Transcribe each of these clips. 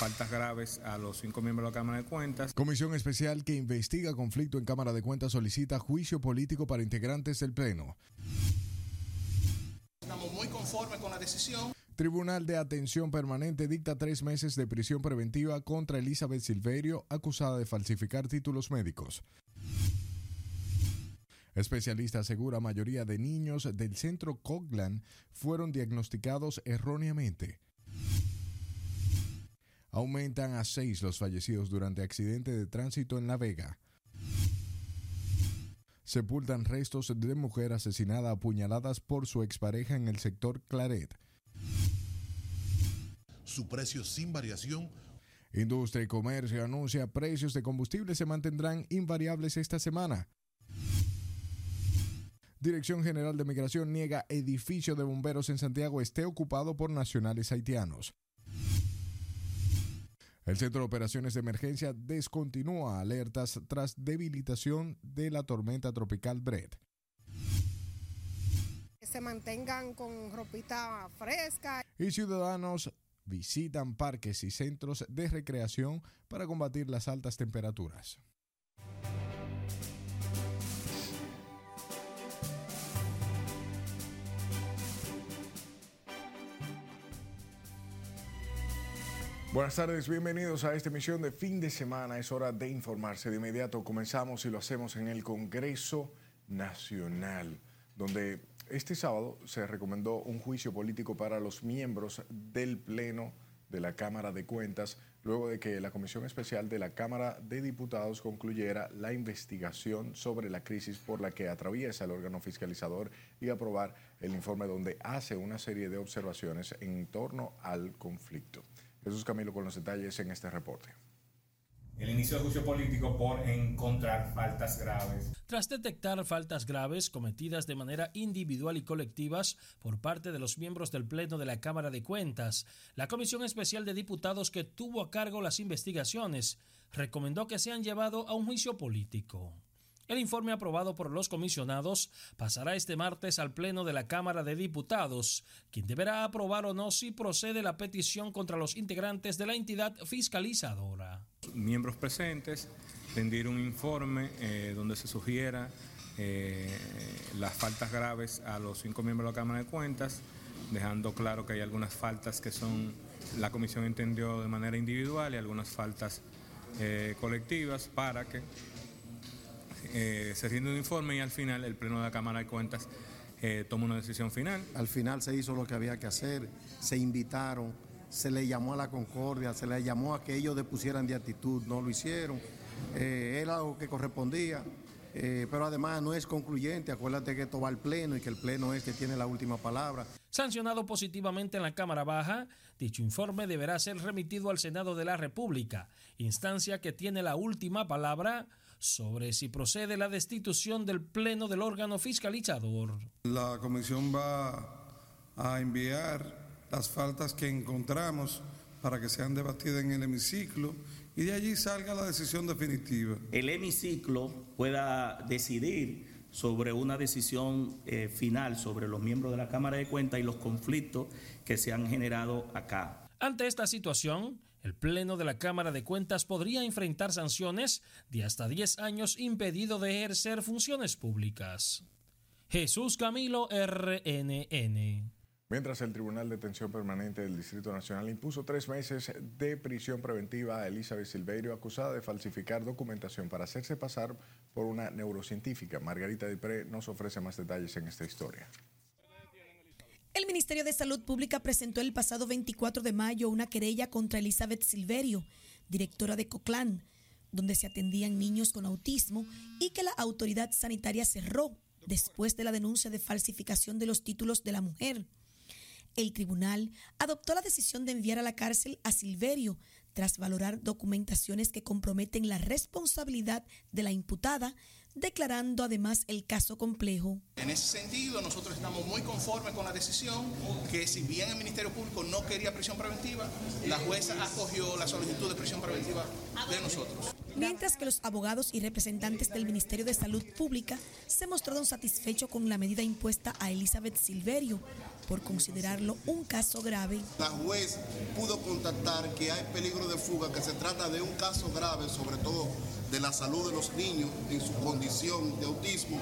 faltas graves a los cinco miembros de la Cámara de Cuentas. Comisión especial que investiga conflicto en Cámara de Cuentas solicita juicio político para integrantes del Pleno. Estamos muy conformes con la decisión. Tribunal de Atención Permanente dicta tres meses de prisión preventiva contra Elizabeth Silverio, acusada de falsificar títulos médicos. Especialista asegura mayoría de niños del centro Coglan fueron diagnosticados erróneamente. Aumentan a seis los fallecidos durante accidente de tránsito en La Vega. Sepultan restos de mujer asesinada a puñaladas por su expareja en el sector Claret. Su precio sin variación. Industria y Comercio anuncia precios de combustible se mantendrán invariables esta semana. Dirección General de Migración niega edificio de bomberos en Santiago esté ocupado por nacionales haitianos. El Centro de Operaciones de Emergencia descontinúa alertas tras debilitación de la tormenta tropical Brett. Que se mantengan con ropita fresca. Y ciudadanos visitan parques y centros de recreación para combatir las altas temperaturas. Buenas tardes, bienvenidos a esta emisión de fin de semana. Es hora de informarse. De inmediato comenzamos y lo hacemos en el Congreso Nacional, donde este sábado se recomendó un juicio político para los miembros del Pleno de la Cámara de Cuentas, luego de que la Comisión Especial de la Cámara de Diputados concluyera la investigación sobre la crisis por la que atraviesa el órgano fiscalizador y aprobar el informe donde hace una serie de observaciones en torno al conflicto. Jesús Camilo con los detalles en este reporte. El inicio del juicio político por encontrar faltas graves. Tras detectar faltas graves cometidas de manera individual y colectivas por parte de los miembros del Pleno de la Cámara de Cuentas, la Comisión Especial de Diputados que tuvo a cargo las investigaciones recomendó que sean llevado a un juicio político. El informe aprobado por los comisionados pasará este martes al Pleno de la Cámara de Diputados, quien deberá aprobar o no si procede la petición contra los integrantes de la entidad fiscalizadora. Miembros presentes, rendir un informe eh, donde se sugiera eh, las faltas graves a los cinco miembros de la Cámara de Cuentas, dejando claro que hay algunas faltas que son, la comisión entendió de manera individual y algunas faltas eh, colectivas para que eh, se rinde un informe y al final el Pleno de la Cámara de Cuentas eh, toma una decisión final. Al final se hizo lo que había que hacer, se invitaron, se le llamó a la concordia, se le llamó a que ellos depusieran de actitud, no lo hicieron, eh, era algo que correspondía. Eh, pero además no es concluyente, acuérdate que esto va al Pleno y que el Pleno es que tiene la última palabra. Sancionado positivamente en la Cámara Baja, dicho informe deberá ser remitido al Senado de la República, instancia que tiene la última palabra sobre si procede la destitución del Pleno del órgano fiscalizador. La comisión va a enviar las faltas que encontramos para que sean debatidas en el hemiciclo y de allí salga la decisión definitiva. El hemiciclo pueda decidir sobre una decisión eh, final sobre los miembros de la Cámara de Cuentas y los conflictos que se han generado acá. Ante esta situación, el Pleno de la Cámara de Cuentas podría enfrentar sanciones de hasta 10 años impedido de ejercer funciones públicas. Jesús Camilo RNN. Mientras el Tribunal de Detención Permanente del Distrito Nacional impuso tres meses de prisión preventiva a Elizabeth Silverio, acusada de falsificar documentación para hacerse pasar por una neurocientífica. Margarita Dipré nos ofrece más detalles en esta historia. El Ministerio de Salud Pública presentó el pasado 24 de mayo una querella contra Elizabeth Silverio, directora de Coclán, donde se atendían niños con autismo y que la autoridad sanitaria cerró después de la denuncia de falsificación de los títulos de la mujer. El tribunal adoptó la decisión de enviar a la cárcel a Silverio tras valorar documentaciones que comprometen la responsabilidad de la imputada, declarando además el caso complejo. En ese sentido, nosotros estamos muy conformes con la decisión que si bien el Ministerio Público no quería prisión preventiva, la jueza acogió la solicitud de prisión preventiva de nosotros. Mientras que los abogados y representantes del Ministerio de Salud Pública se mostraron satisfechos con la medida impuesta a Elizabeth Silverio por considerarlo un caso grave. La juez pudo contactar que hay peligro de fuga, que se trata de un caso grave, sobre todo de la salud de los niños en su condición de autismo,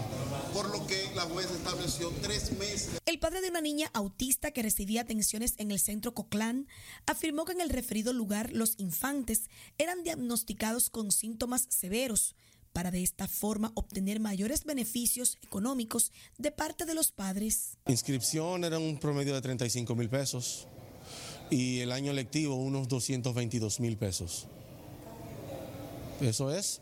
por lo que la juez estableció tres meses. El padre de una niña autista que recibía atenciones en el centro Coclán afirmó que en el referido lugar los infantes eran diagnosticados con síntomas severos para de esta forma obtener mayores beneficios económicos de parte de los padres. Inscripción era un promedio de 35 mil pesos y el año lectivo unos 222 mil pesos. Eso es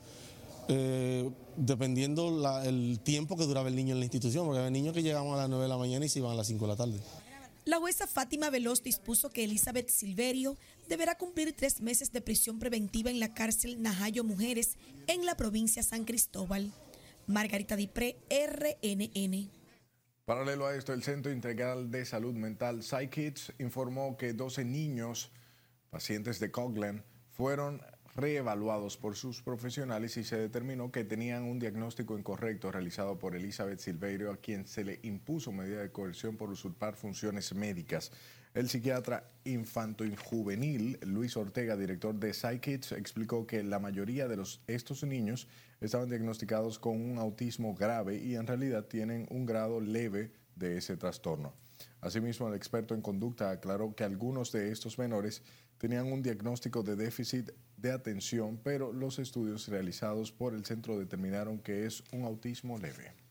eh, dependiendo el tiempo que duraba el niño en la institución, porque había niños que llegaban a las 9 de la mañana y se iban a las 5 de la tarde. La jueza Fátima Veloz dispuso que Elizabeth Silverio deberá cumplir tres meses de prisión preventiva en la cárcel Najayo Mujeres en la provincia San Cristóbal. Margarita Dipré, RNN. Paralelo a esto, el Centro Integral de Salud Mental PsyKids informó que 12 niños pacientes de Coglan fueron reevaluados por sus profesionales y se determinó que tenían un diagnóstico incorrecto realizado por Elizabeth Silverio, a quien se le impuso medida de coerción por usurpar funciones médicas. El psiquiatra infanto y juvenil Luis Ortega, director de PsyKids, explicó que la mayoría de los, estos niños estaban diagnosticados con un autismo grave y en realidad tienen un grado leve de ese trastorno. Asimismo, el experto en conducta aclaró que algunos de estos menores tenían un diagnóstico de déficit de atención, pero los estudios realizados por el centro determinaron que es un autismo leve.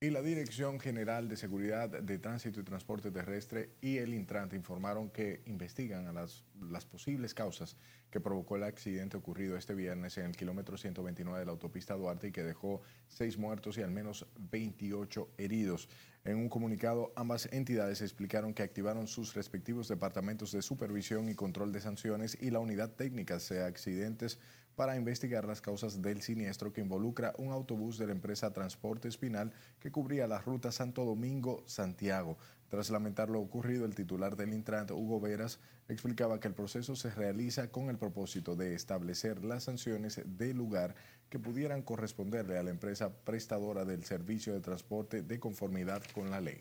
Y la Dirección General de Seguridad de Tránsito y Transporte Terrestre y el Intrant informaron que investigan las, las, posibles causas que provocó el accidente ocurrido este viernes en el kilómetro 129 de la autopista Duarte y que dejó seis muertos y al menos 28 heridos. En un comunicado, ambas entidades explicaron que activaron sus respectivos departamentos de supervisión y control de sanciones y la unidad técnica de accidentes para investigar las causas del siniestro que involucra un autobús de la empresa Transporte Espinal que cubría la ruta Santo Domingo-Santiago. Tras lamentar lo ocurrido, el titular del Intrant, Hugo Veras, explicaba que el proceso se realiza con el propósito de establecer las sanciones del lugar que pudieran corresponderle a la empresa prestadora del servicio de transporte de conformidad con la ley.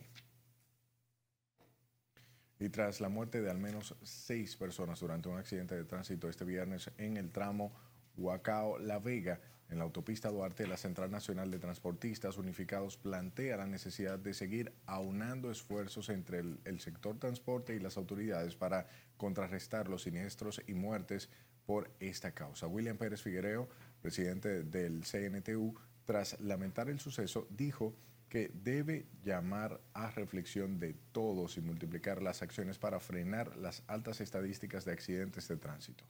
Y tras la muerte de al menos seis personas durante un accidente de tránsito este viernes en el tramo Huacao La Vega, en la autopista Duarte, la Central Nacional de Transportistas Unificados plantea la necesidad de seguir aunando esfuerzos entre el, sector transporte y las autoridades para contrarrestar los siniestros y muertes por esta causa. William Pérez Figuereo, presidente del CNTU, tras lamentar el suceso, dijo que debe llamar a reflexión de todos y multiplicar las acciones para frenar las altas estadísticas de accidentes de tránsito.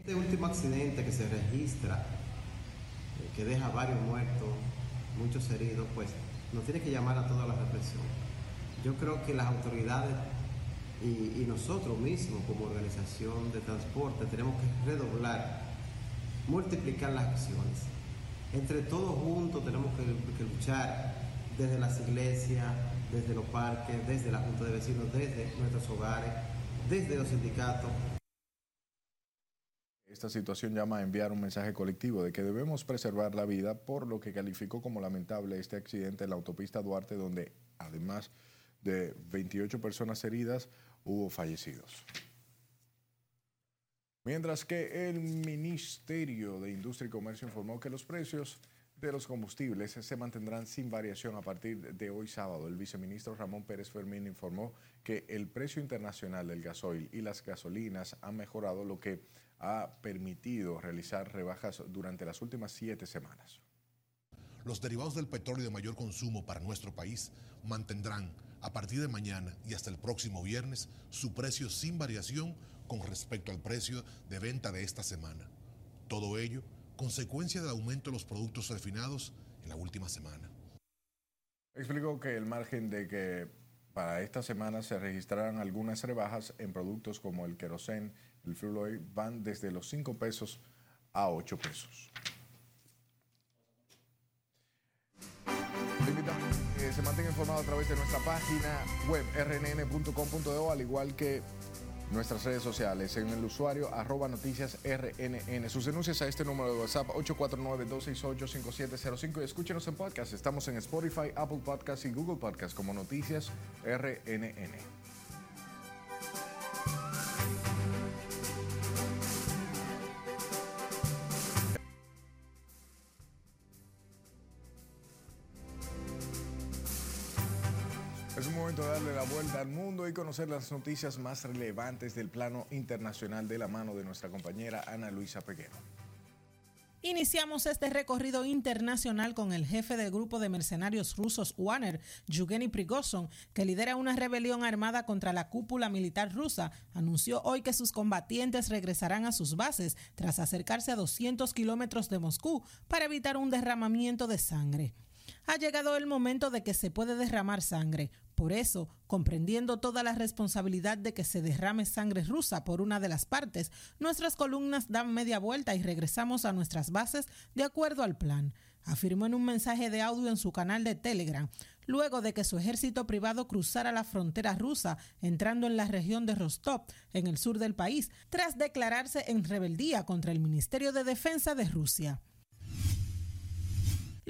Este último accidente que se registra, eh, que deja varios muertos, muchos heridos, pues nos tiene que llamar a toda la reflexión. Yo creo que las autoridades y, nosotros mismos como organización de transporte tenemos que redoblar, multiplicar las acciones. Entre todos juntos tenemos que, que luchar desde las iglesias, desde los parques, desde la Junta de Vecinos, desde nuestros hogares, desde los sindicatos, esta situación llama a enviar un mensaje colectivo de que debemos preservar la vida por lo que calificó como lamentable este accidente en la autopista Duarte donde además de 28 personas heridas hubo fallecidos. Mientras que el Ministerio de Industria y Comercio informó que los precios de los combustibles se mantendrán sin variación a partir de hoy sábado. El viceministro Ramón Pérez Fermín informó que el precio internacional del gasoil y las gasolinas han mejorado, lo que ha permitido realizar rebajas durante las últimas siete semanas. Los derivados del petróleo de mayor consumo para nuestro país mantendrán a partir de mañana y hasta el próximo viernes su precio sin variación con respecto al precio de venta de esta semana. Todo ello consecuencia del aumento de los productos refinados en la última semana. Explicó que el margen de que para esta semana se registrarán algunas rebajas en productos como el querosén el fuel van desde los 5 pesos a 8 pesos. se mantenga informado a través de nuestra página web rnn.com.do, al igual que nuestras redes sociales en el usuario arroba noticias RNN. Sus denuncias a este número de WhatsApp 849-268-5705 y escúchenos en podcast. Estamos en Spotify, Apple Podcast y Google Podcast como Noticias RNN. Al mundo y conocer las noticias más relevantes del plano internacional de la mano de nuestra compañera Ana Luisa Pequeno. Iniciamos este recorrido internacional con el jefe del grupo de mercenarios rusos Wagner, Yevgeny Prigozhin, que lidera una rebelión armada contra la cúpula militar rusa, anunció hoy que sus combatientes regresarán a sus bases tras acercarse a 200 kilómetros de Moscú para evitar un derramamiento de sangre. Ha llegado el momento de que se puede derramar sangre. Por eso, comprendiendo toda la responsabilidad de que se derrame sangre rusa por una de las partes, nuestras columnas dan media vuelta y regresamos a nuestras bases de acuerdo al plan, afirmó en un mensaje de audio en su canal de Telegram, luego de que su ejército privado cruzara la frontera rusa, entrando en la región de Rostov, en el sur del país, tras declararse en rebeldía contra el Ministerio de Defensa de Rusia.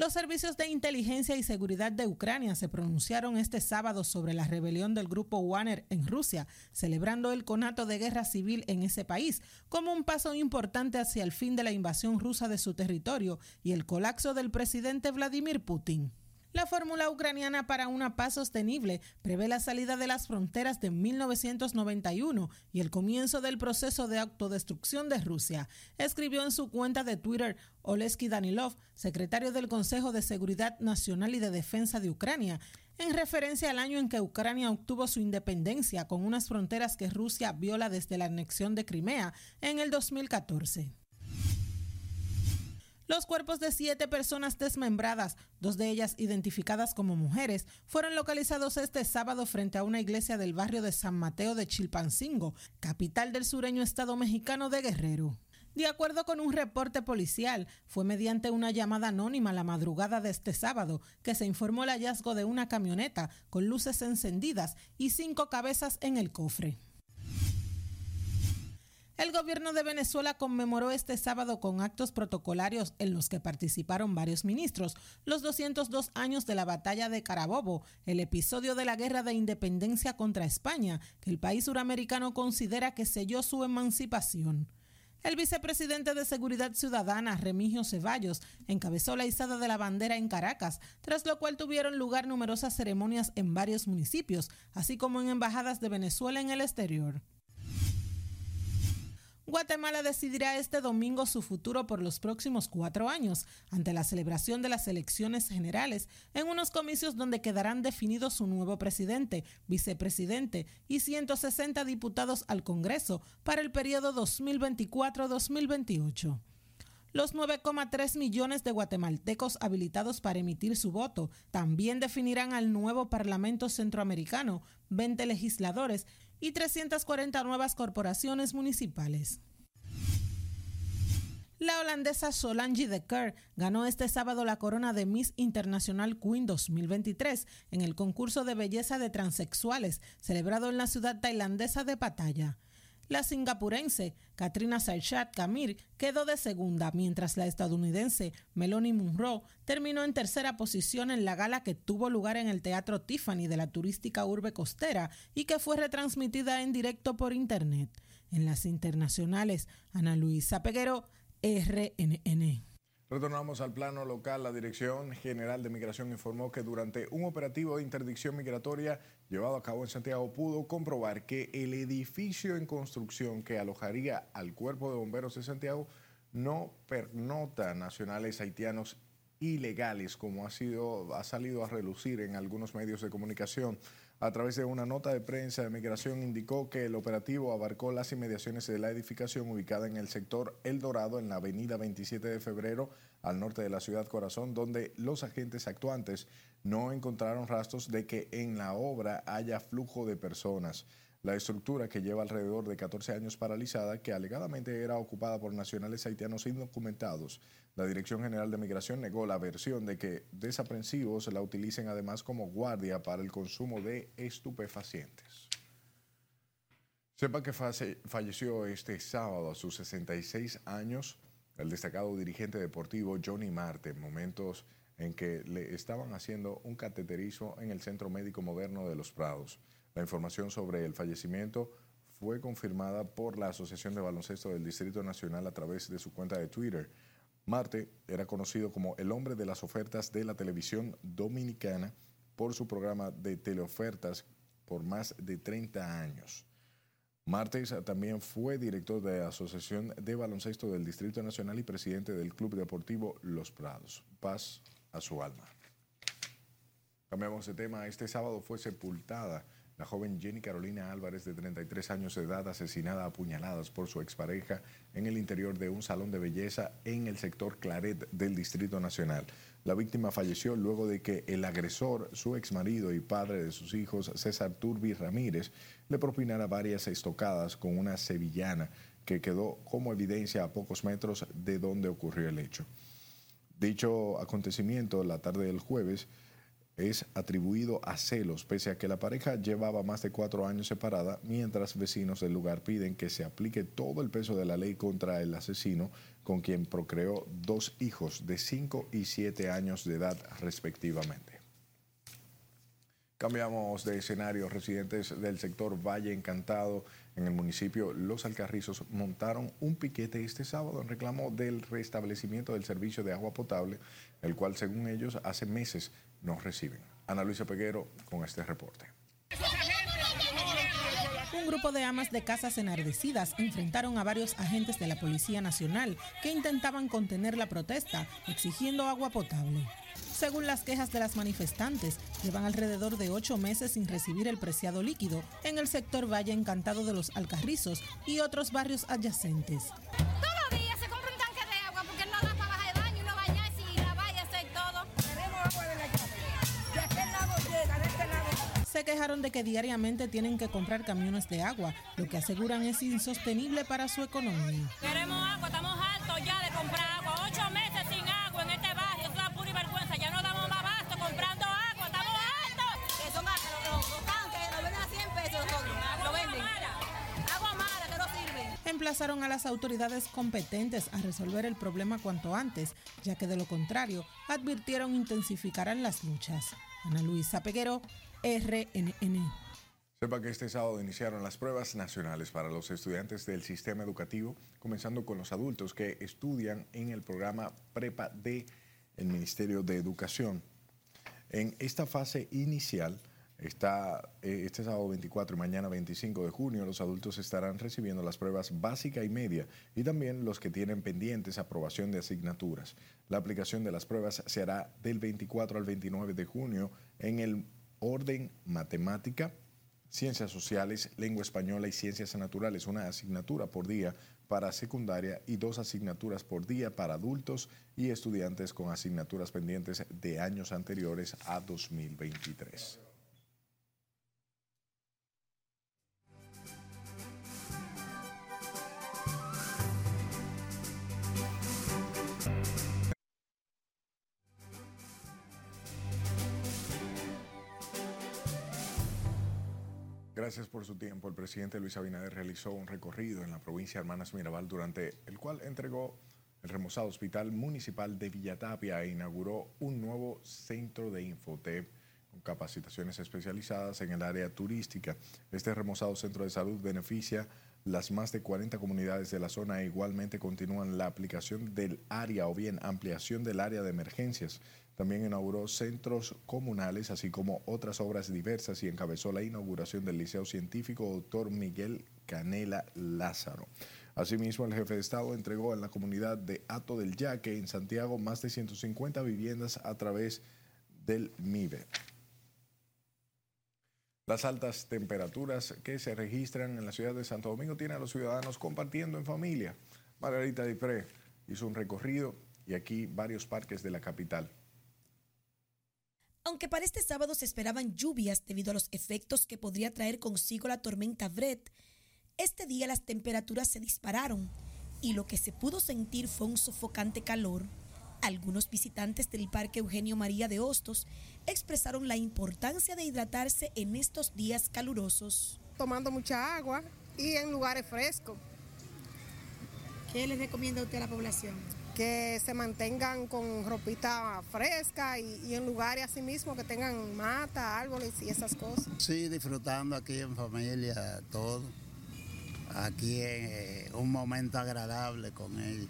Los servicios de inteligencia y seguridad de Ucrania se pronunciaron este sábado sobre la rebelión del grupo Wagner en Rusia, celebrando el conato de guerra civil en ese país como un paso importante hacia el fin de la invasión rusa de su territorio y el colapso del presidente Vladimir Putin. La fórmula ucraniana para una paz sostenible prevé la salida de las fronteras de 1991 y el comienzo del proceso de autodestrucción de Rusia, escribió en su cuenta de Twitter Oleski Danilov, secretario del Consejo de Seguridad Nacional y de Defensa de Ucrania, en referencia al año en que Ucrania obtuvo su independencia con unas fronteras que Rusia viola desde la anexión de Crimea en el 2014. Los cuerpos de siete personas desmembradas, dos de ellas identificadas como mujeres, fueron localizados este sábado frente a una iglesia del barrio de San Mateo de Chilpancingo, capital del sureño estado mexicano de Guerrero. De acuerdo con un reporte policial, fue mediante una llamada anónima la madrugada de este sábado que se informó el hallazgo de una camioneta con luces encendidas y cinco cabezas en el cofre. El gobierno de Venezuela conmemoró este sábado con actos protocolarios en los que participaron varios ministros los 202 años de la batalla de Carabobo, el episodio de la guerra de independencia contra España, que el país suramericano considera que selló su emancipación. El vicepresidente de Seguridad Ciudadana, Remigio Ceballos, encabezó la izada de la bandera en Caracas, tras lo cual tuvieron lugar numerosas ceremonias en varios municipios, así como en embajadas de Venezuela en el exterior. Guatemala decidirá este domingo su futuro por los próximos cuatro años, ante la celebración de las elecciones generales, en unos comicios donde quedarán definidos su nuevo presidente, vicepresidente y 160 diputados al Congreso para el periodo 2024-2028. Los 9,3 millones de guatemaltecos habilitados para emitir su voto también definirán al nuevo Parlamento Centroamericano, 20 legisladores y 340 nuevas corporaciones municipales. La holandesa Solange de Kerr ganó este sábado la corona de Miss Internacional Queen 2023 en el concurso de belleza de transexuales celebrado en la ciudad tailandesa de Pattaya. La singapurense Katrina Saichat Kamir quedó de segunda, mientras la estadounidense Melanie Munro terminó en tercera posición en la gala que tuvo lugar en el Teatro Tiffany de la turística urbe costera y que fue retransmitida en directo por Internet. En las internacionales, Ana Luisa Peguero, RNN. Retornamos al plano local. La Dirección General de Migración informó que durante un operativo de interdicción migratoria llevado a cabo en Santiago pudo comprobar que el edificio en construcción que alojaría al Cuerpo de Bomberos de Santiago no pernota nacionales haitianos ilegales, como ha, sido, ha salido a relucir en algunos medios de comunicación. A través de una nota de prensa de migración indicó que el operativo abarcó las inmediaciones de la edificación ubicada en el sector El Dorado, en la avenida 27 de febrero, al norte de la ciudad Corazón, donde los agentes actuantes no encontraron rastros de que en la obra haya flujo de personas. La estructura que lleva alrededor de 14 años paralizada, que alegadamente era ocupada por nacionales haitianos indocumentados, la Dirección General de Migración negó la versión de que desaprensivos la utilicen además como guardia para el consumo de estupefacientes. Sepa que falleció este sábado a sus 66 años el destacado dirigente deportivo Johnny Marte, momentos en que le estaban haciendo un cateterismo en el Centro Médico Moderno de Los Prados. La información sobre el fallecimiento fue confirmada por la Asociación de Baloncesto del Distrito Nacional a través de su cuenta de Twitter. Marte era conocido como el hombre de las ofertas de la televisión dominicana por su programa de teleofertas por más de 30 años. Martes también fue director de la Asociación de Baloncesto del Distrito Nacional y presidente del Club Deportivo Los Prados. Paz a su alma. Cambiamos de tema. Este sábado fue sepultada la joven Jenny Carolina Álvarez, de 33 años de edad, asesinada a puñaladas por su expareja en el interior de un salón de belleza en el sector Claret del Distrito Nacional. La víctima falleció luego de que el agresor, su exmarido y padre de sus hijos, César Turbi Ramírez, le propinara varias estocadas con una sevillana que quedó como evidencia a pocos metros de donde ocurrió el hecho. Dicho acontecimiento, la tarde del jueves, es atribuido a celos, pese a que la pareja llevaba más de cuatro años separada, mientras vecinos del lugar piden que se aplique todo el peso de la ley contra el asesino, con quien procreó dos hijos de cinco y siete años de edad respectivamente. Cambiamos de escenario. Residentes del sector Valle Encantado en el municipio Los Alcarrizos montaron un piquete este sábado en reclamo del restablecimiento del servicio de agua potable, el cual según ellos hace meses no reciben. Ana Luisa Peguero con este reporte. Un grupo de amas de casas enardecidas enfrentaron a varios agentes de la Policía Nacional que intentaban contener la protesta exigiendo agua potable. Según las quejas de las manifestantes, llevan alrededor de ocho meses sin recibir el preciado líquido en el sector Valle Encantado de los Alcarrizos y otros barrios adyacentes. Se quejaron de que diariamente tienen que comprar camiones de agua, lo que aseguran es insostenible para su economía. Queremos agua, estamos hartos ya de comprar agua. Ocho meses sin agua en este barrio, es una pura vergüenza. Ya no damos más basto comprando agua, estamos hartos. Que son más, los, los tanques nos venden a 100 pesos, lo venden. Agua mala que no sirve. Emplazaron a las autoridades competentes a resolver el problema cuanto antes, ya que de lo contrario, advirtieron intensificarán las luchas. Ana Luisa Peguero, RNN. Sepa que este sábado iniciaron las pruebas nacionales para los estudiantes del sistema educativo, comenzando con los adultos que estudian en el programa Prepa D el Ministerio de Educación. En esta fase inicial, está eh, este sábado 24 y mañana 25 de junio, los adultos estarán recibiendo las pruebas básica y media y también los que tienen pendientes aprobación de asignaturas. La aplicación de las pruebas se hará del 24 al 29 de junio en el orden matemática, ciencias sociales, lengua española y ciencias naturales, una asignatura por día para secundaria y dos asignaturas por día para adultos y estudiantes con asignaturas pendientes de años anteriores a 2023. Gracias por su tiempo. El presidente Luis Abinader realizó un recorrido en la provincia de Hermanas Mirabal durante el cual entregó el remozado Hospital Municipal de Villatapia e inauguró un nuevo centro de Infotep con capacitaciones especializadas en el área turística. Este remozado centro de salud beneficia las más de 40 comunidades de la zona e igualmente continúan la aplicación del área o bien ampliación del área de emergencias también inauguró centros comunales, así como otras obras diversas y encabezó la inauguración del Liceo Científico Dr. Miguel Canela Lázaro. Asimismo, el jefe de Estado entregó en la comunidad de Ato del Yaque, en Santiago, más de 150 viviendas a través del MIBE. Las altas temperaturas que se registran en la ciudad de Santo Domingo tienen a los ciudadanos compartiendo en familia. Margarita Dipré hizo un recorrido y aquí varios parques de la capital. Aunque para este sábado se esperaban lluvias debido a los efectos que podría traer consigo la tormenta Brett, este día las temperaturas se dispararon y lo que se pudo sentir fue un sofocante calor. Algunos visitantes del Parque Eugenio María de Hostos expresaron la importancia de hidratarse en estos días calurosos. Tomando mucha agua, y en lugares frescos. ¿Qué les recomienda usted a la población? Que se mantengan con ropita fresca y, y en lugares así mismo que tengan mata, árboles y esas cosas. Sí, disfrutando aquí en familia, todo. Aquí en un momento agradable con ellos.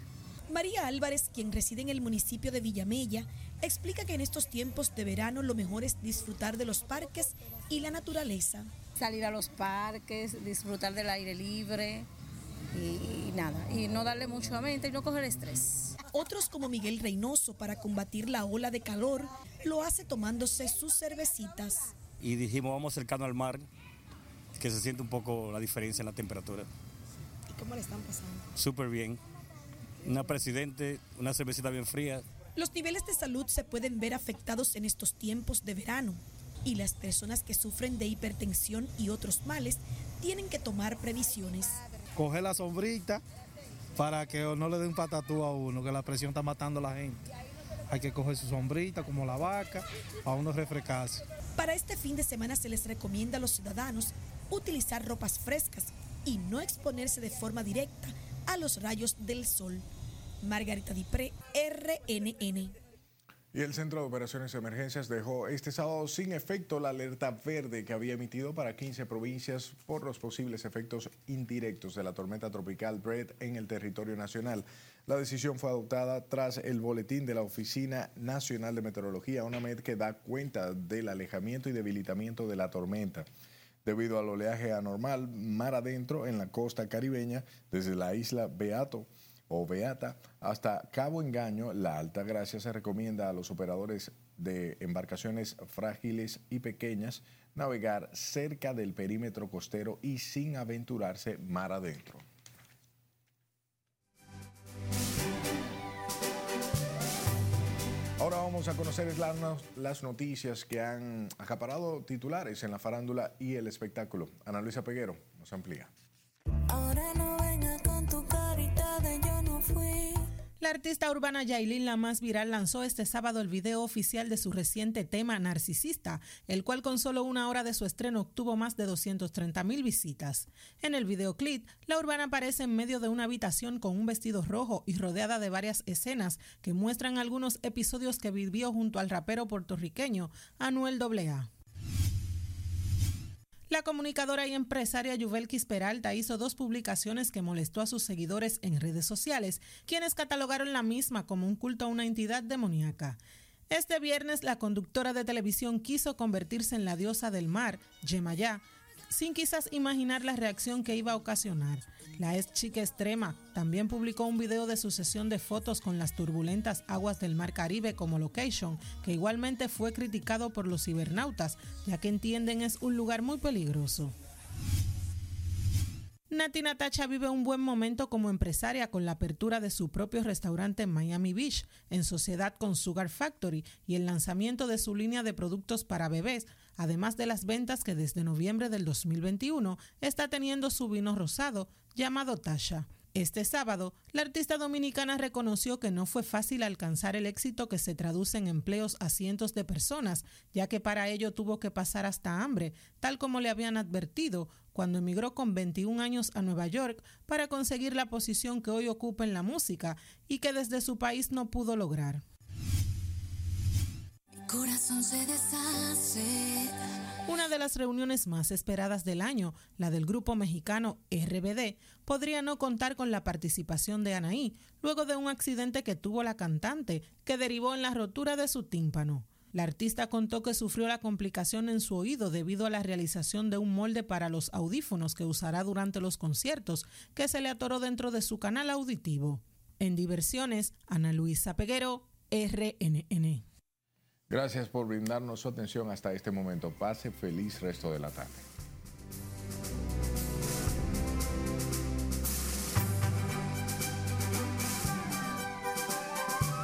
María Álvarez, quien reside en el municipio de Villamella, explica que en estos tiempos de verano lo mejor es disfrutar de los parques y la naturaleza. Salir a los parques, disfrutar del aire libre y, y nada, y no darle mucho a mente y no coger estrés. Otros como Miguel Reynoso, para combatir la ola de calor, lo hace tomándose sus cervecitas. Y dijimos, vamos cercano al mar, que se siente un poco la diferencia en la temperatura. ¿Y cómo le están pasando? Súper bien. Una presidente, una cervecita bien fría. Los niveles de salud se pueden ver afectados en estos tiempos de verano y las personas que sufren de hipertensión y otros males tienen que tomar previsiones. Coger la sombrita para que no le den patatú a uno, que la presión está matando a la gente. Hay que coger su sombrita como la vaca, a uno refrescarse. Para este fin de semana se les recomienda a los ciudadanos utilizar ropas frescas y no exponerse de forma directa a los rayos del sol. Margarita Dipré, RNN. Y el Centro de Operaciones de Emergencias dejó este sábado sin efecto la alerta verde que había emitido para 15 provincias por los posibles efectos indirectos de la tormenta tropical Brett en el territorio nacional. La decisión fue adoptada tras el boletín de la Oficina Nacional de Meteorología, UNAMED, que da cuenta del alejamiento y debilitamiento de la tormenta. Debido al oleaje anormal mar adentro en la costa caribeña, desde la isla Beato o Beata hasta Cabo Engaño, la Alta Gracia se recomienda a los operadores de embarcaciones frágiles y pequeñas navegar cerca del perímetro costero y sin aventurarse mar adentro. Ahora vamos a conocer las, noticias que han acaparado titulares en la farándula y el espectáculo. Ana Luisa Peguero nos amplía. Ahora no artista urbana Yailin, la más viral, lanzó este sábado el video oficial de su reciente tema Narcisista, el cual con solo una hora de su estreno obtuvo más de 230 mil visitas. En el videoclip, la urbana aparece en medio de una habitación con un vestido rojo y rodeada de varias escenas que muestran algunos episodios que vivió junto al rapero puertorriqueño Anuel AA. La comunicadora y empresaria Yuvelkis Peralta hizo dos publicaciones que molestó a sus seguidores en redes sociales, quienes catalogaron la misma como un culto a una entidad demoníaca. Este viernes, la conductora de televisión quiso convertirse en la diosa del mar, Yemayá, sin quizás imaginar la reacción que iba a ocasionar. La ex chica extrema también publicó un video de su sesión de fotos con las turbulentas aguas del Mar Caribe como location, que igualmente fue criticado por los cibernautas, ya que entienden es un lugar muy peligroso. Nati Natacha vive un buen momento como empresaria con la apertura de su propio restaurante en Miami Beach, en sociedad con Sugar Factory, y el lanzamiento de su línea de productos para bebés, además de las ventas que desde noviembre del 2021 está teniendo su vino rosado, llamado Tasha. Este sábado, la artista dominicana reconoció que no fue fácil alcanzar el éxito que se traduce en empleos a cientos de personas, ya que para ello tuvo que pasar hasta hambre, tal como le habían advertido cuando emigró con 21 años a Nueva York para conseguir la posición que hoy ocupa en la música y que desde su país no pudo lograr. Una de las reuniones más esperadas del año, la del grupo mexicano RBD, podría no contar con la participación de Anaí, luego de un accidente que tuvo la cantante, que derivó en la rotura de su tímpano. La artista contó que sufrió la complicación en su oído debido a la realización de un molde para los audífonos que usará durante los conciertos, que se le atoró dentro de su canal auditivo. En diversiones, Ana Luisa Peguero, RNN. Gracias por brindarnos su atención hasta este momento. Pase feliz resto de la tarde.